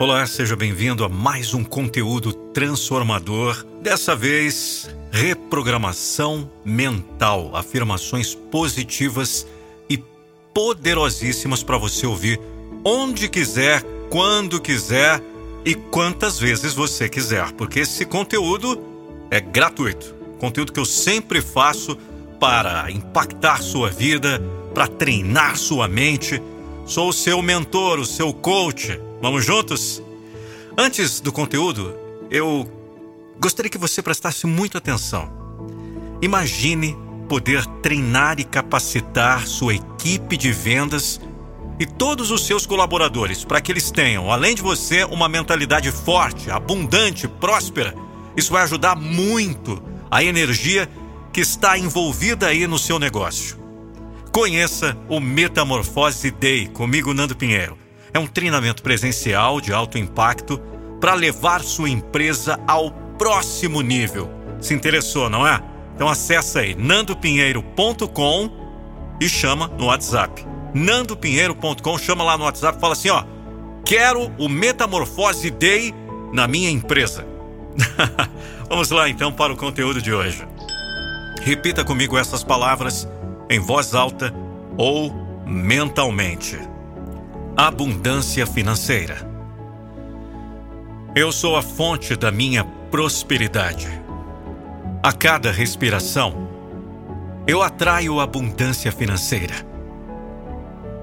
Olá, seja bem-vindo a mais um conteúdo transformador. Dessa vez, reprogramação mental, afirmações positivas e poderosíssimas para você ouvir onde quiser, quando quiser e quantas vezes você quiser, porque esse conteúdo é gratuito. Conteúdo que eu sempre faço para impactar sua vida, para treinar sua mente. Sou o seu mentor, o seu coach. Vamos juntos? Antes do conteúdo, eu gostaria que você prestasse muita atenção. Imagine poder treinar e capacitar sua equipe de vendas e todos os seus colaboradores para que eles tenham, além de você, uma mentalidade forte, abundante, próspera. Isso vai ajudar muito a energia que está envolvida aí no seu negócio. Conheça o Metamorfose Day comigo, Nando Pinheiro. É um treinamento presencial de alto impacto para levar sua empresa ao próximo nível. Se interessou, não é? Então acessa aí nandopinheiro.com e chama no WhatsApp. nandopinheiro.com, chama lá no WhatsApp e fala assim, ó: "Quero o Metamorfose Day na minha empresa". Vamos lá então para o conteúdo de hoje. Repita comigo essas palavras em voz alta ou mentalmente. Abundância financeira. Eu sou a fonte da minha prosperidade. A cada respiração, eu atraio abundância financeira.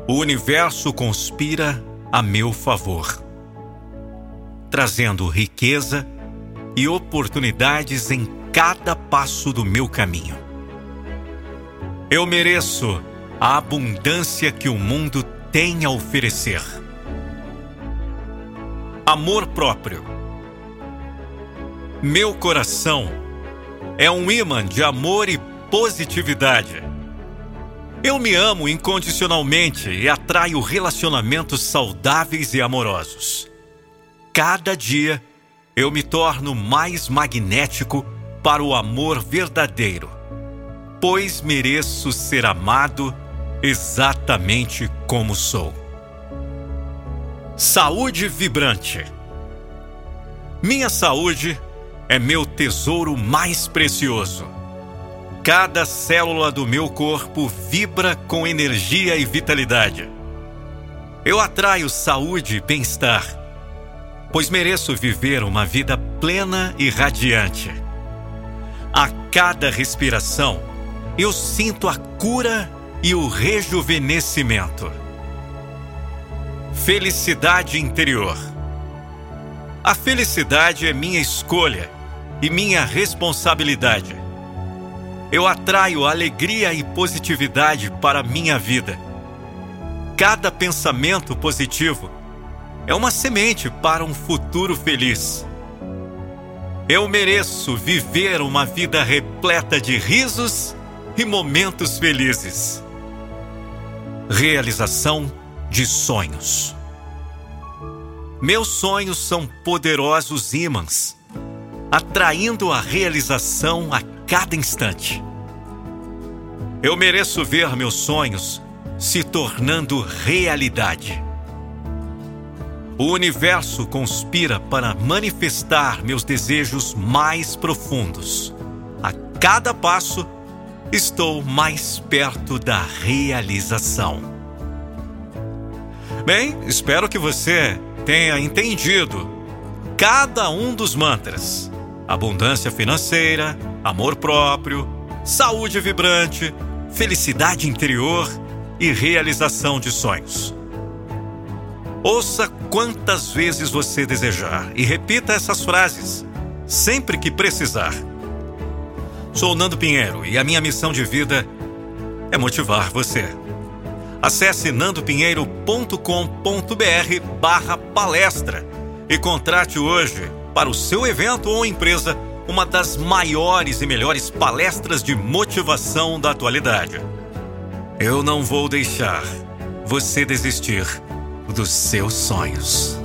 O universo conspira a meu favor, trazendo riqueza e oportunidades em cada passo do meu caminho. Eu mereço a abundância que o mundo tem a oferecer. Amor próprio. Meu coração é um imã de amor e positividade. Eu me amo incondicionalmente e atraio relacionamentos saudáveis e amorosos. Cada dia eu me torno mais magnético para o amor verdadeiro, pois mereço ser amado exatamente como sou. Saúde vibrante. Minha saúde é meu tesouro mais precioso. Cada célula do meu corpo vibra com energia e vitalidade. Eu atraio saúde e bem-estar, pois mereço viver uma vida plena e radiante. A cada respiração, eu sinto a cura e o rejuvenescimento. Felicidade interior. A felicidade é minha escolha e minha responsabilidade. Eu atraio alegria e positividade para minha vida. Cada pensamento positivo é uma semente para um futuro feliz. Eu mereço viver uma vida repleta de risos e momentos felizes. Realização de sonhos. Meus sonhos são poderosos ímãs, atraindo a realização a cada instante. Eu mereço ver meus sonhos se tornando realidade. O universo conspira para manifestar meus desejos mais profundos. A cada passo, estou mais perto da realização. Bem, espero que você tenha entendido cada um dos mantras: abundância financeira, amor próprio, saúde vibrante, felicidade interior e realização de sonhos. Ouça quantas vezes você desejar e repita essas frases sempre que precisar. Sou Nando Pinheiro e a minha missão de vida é motivar você. Acesse nandopinheiro.com.br barra palestra e contrate hoje para o seu evento ou empresa uma das maiores e melhores palestras de motivação da atualidade. Eu não vou deixar você desistir dos seus sonhos.